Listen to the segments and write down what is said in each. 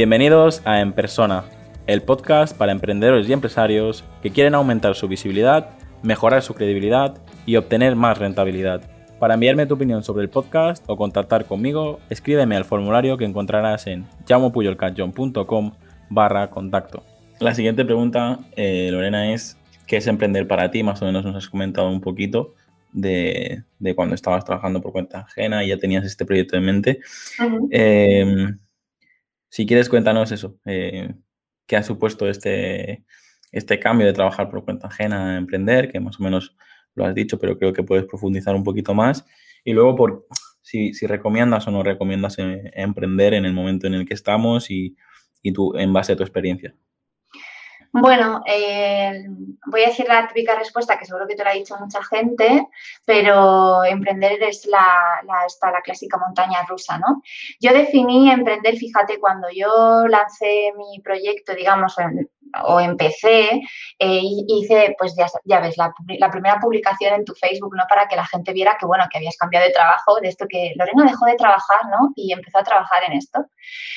Bienvenidos a En Persona, el podcast para emprendedores y empresarios que quieren aumentar su visibilidad, mejorar su credibilidad y obtener más rentabilidad. Para enviarme tu opinión sobre el podcast o contactar conmigo, escríbeme al formulario que encontrarás en llamopuyolcanchon.com barra contacto. La siguiente pregunta, eh, Lorena, es ¿qué es emprender para ti? Más o menos nos has comentado un poquito de, cuando estabas trabajando por cuenta ajena y ya tenías este proyecto en mente. Si quieres, cuéntanos eso. Eh, ¿Qué ha supuesto este, este cambio de trabajar por cuenta ajena a emprender? Que más o menos lo has dicho, pero creo que puedes profundizar un poquito más. Y luego, por si, recomiendas o no recomiendas eh, emprender en el momento en el que estamos y, y tú, en base a tu experiencia. Bueno, eh, voy a decir la típica respuesta que seguro que te lo ha dicho mucha gente, pero emprender es la, la, la clásica montaña rusa, ¿no? Yo definí emprender, fíjate, cuando yo lancé mi proyecto, digamos, o empecé, eh, hice, pues ya, ya ves, la, primera publicación en tu Facebook, ¿no? Para que la gente viera que, bueno, que habías cambiado de trabajo, de esto que Lorena dejó de trabajar, ¿no? Y empezó a trabajar en esto.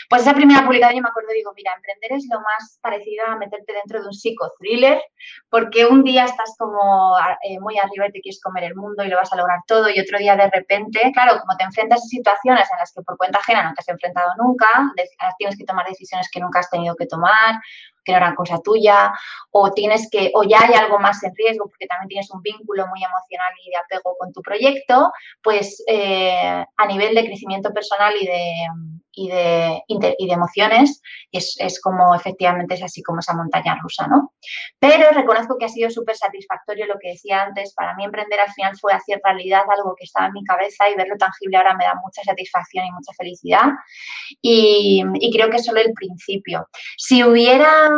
Pues esa primera publicación yo me acuerdo, digo, mira, emprender es lo más parecido a meterte dentro de un psicothriller, porque un día estás como eh, muy arriba y te quieres comer el mundo y lo vas a lograr todo, y otro día de repente, claro, como te enfrentas a situaciones en las que por cuenta ajena no te has enfrentado nunca, tienes que tomar decisiones que nunca has tenido que tomar, que no eran cosa tuya, o tienes que, o ya hay algo más en riesgo porque también tienes un vínculo muy emocional y de apego con tu proyecto, pues eh, a nivel de crecimiento personal y de, y de, y de emociones, es, es, como efectivamente es así como esa montaña rusa, ¿no? Pero reconozco que ha sido súper satisfactorio lo que decía antes, para mí emprender al final fue hacer realidad algo que estaba en mi cabeza y verlo tangible ahora me da mucha satisfacción y mucha felicidad y, y creo que es solo el principio. Si hubiera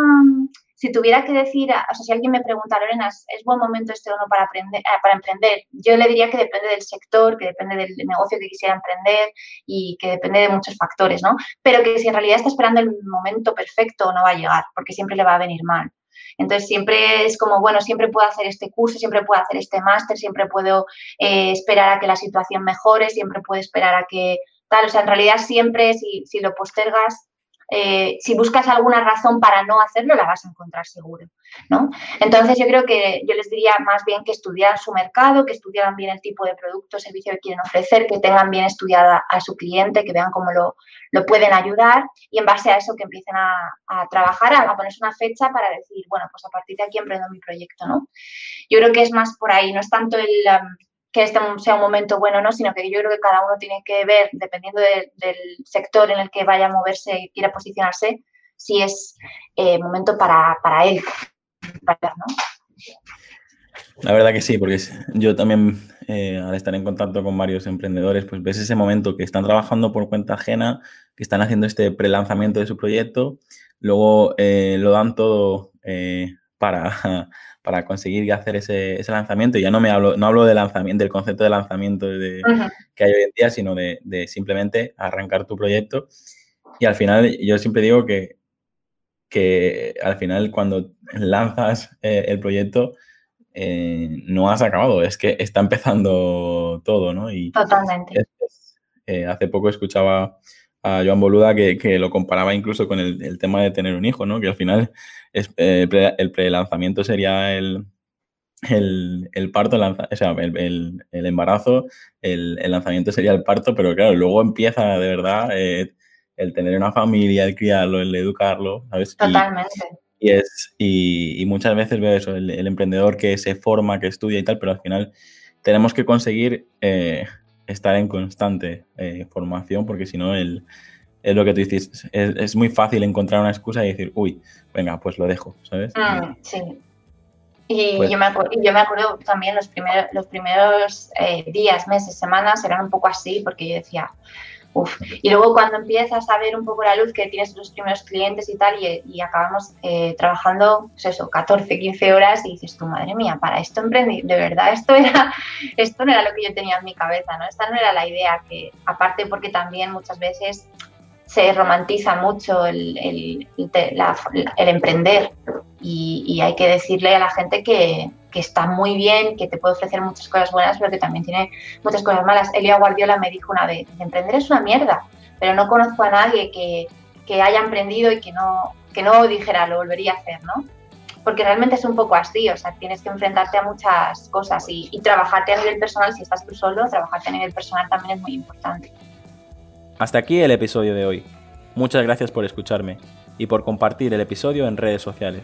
si tuviera que decir, o sea, si alguien me pregunta, Lorena, ¿es, buen momento este o no para, aprender, eh, para emprender? Yo le diría que depende del sector, que depende del negocio que quisiera emprender y que depende de muchos factores, ¿no? Pero que si en realidad está esperando el momento perfecto, no va a llegar, porque siempre le va a venir mal. Entonces siempre es como, bueno, siempre puedo hacer este curso, siempre puedo hacer este máster, siempre puedo eh, esperar a que la situación mejore, siempre puedo esperar a que tal, o sea, en realidad siempre si, si lo postergas eh, si buscas alguna razón para no hacerlo, la vas a encontrar seguro, ¿no? Entonces yo creo que yo les diría más bien que estudiaran su mercado, que estudiaran bien el tipo de producto o servicio que quieren ofrecer, que tengan bien estudiada a su cliente, que vean cómo lo, pueden ayudar y en base a eso que empiecen a, trabajar, a, ponerse una fecha para decir, bueno, pues a partir de aquí emprendo mi proyecto, ¿no? Yo creo que es más por ahí, no es tanto el... Um, que este sea un momento bueno no, sino que yo creo que cada uno tiene que ver, dependiendo del sector en el que vaya a moverse y quiera posicionarse, si es eh, momento para, él. La verdad que sí, porque yo también, eh, al estar en contacto con varios emprendedores, pues ves ese momento que están trabajando por cuenta ajena, que están haciendo este pre-lanzamiento de su proyecto, luego eh, lo dan todo para, para conseguir hacer ese, ese, lanzamiento. Y ya no me hablo, no hablo de lanzamiento, del concepto de lanzamiento de, que hay hoy en día, sino de, de, simplemente arrancar tu proyecto. Y al final, yo siempre digo que, que al final cuando lanzas eh, el proyecto, eh, no has acabado, es que está empezando todo, ¿no? Y Totalmente. Eh, hace poco escuchaba a Joan Boluda que, que lo comparaba incluso con el, el, tema de tener un hijo, ¿no? Que al final eh, el pre-lanzamiento sería el, el, parto, o sea, el, embarazo, el, lanzamiento sería el parto, pero claro, luego empieza de verdad eh, el tener una familia, el criarlo, el educarlo, ¿sabes? Totalmente. Y, es, y, muchas veces veo eso, el, emprendedor que se forma, que estudia y tal, pero al final tenemos que conseguir eh, estar en constante formación, porque si no el es lo que tú dices, es, muy fácil encontrar una excusa y decir, uy, venga, pues lo dejo, ¿sabes? Mm, sí. Y pues yo, me yo, me acuerdo también los primeros, los primeros eh, días, meses, semanas eran un poco así, porque yo decía, uff. Y luego cuando empiezas a ver un poco la luz que tienes los primeros clientes y tal, y, acabamos eh, trabajando, pues eso, 14, 15 horas, y dices, tu madre mía, para esto emprendí, de verdad, esto era, esto no era lo que yo tenía en mi cabeza, ¿no? Esta no era la idea, que aparte porque también muchas veces se romantiza mucho el, el, emprender y, hay que decirle a la gente que, está muy bien, que te puede ofrecer muchas cosas buenas, pero que también tiene muchas cosas malas. Elia Guardiola me dijo una vez, emprender es una mierda, pero no conozco a nadie que, que haya emprendido y que no, que no dijera lo volvería a hacer, ¿no? Porque realmente es un poco así, o sea, tienes que enfrentarte a muchas cosas y, y trabajarte a nivel personal, si estás tú solo, trabajarte a nivel personal también es muy importante. Hasta aquí el episodio de hoy. Muchas gracias por escucharme y por compartir el episodio en redes sociales.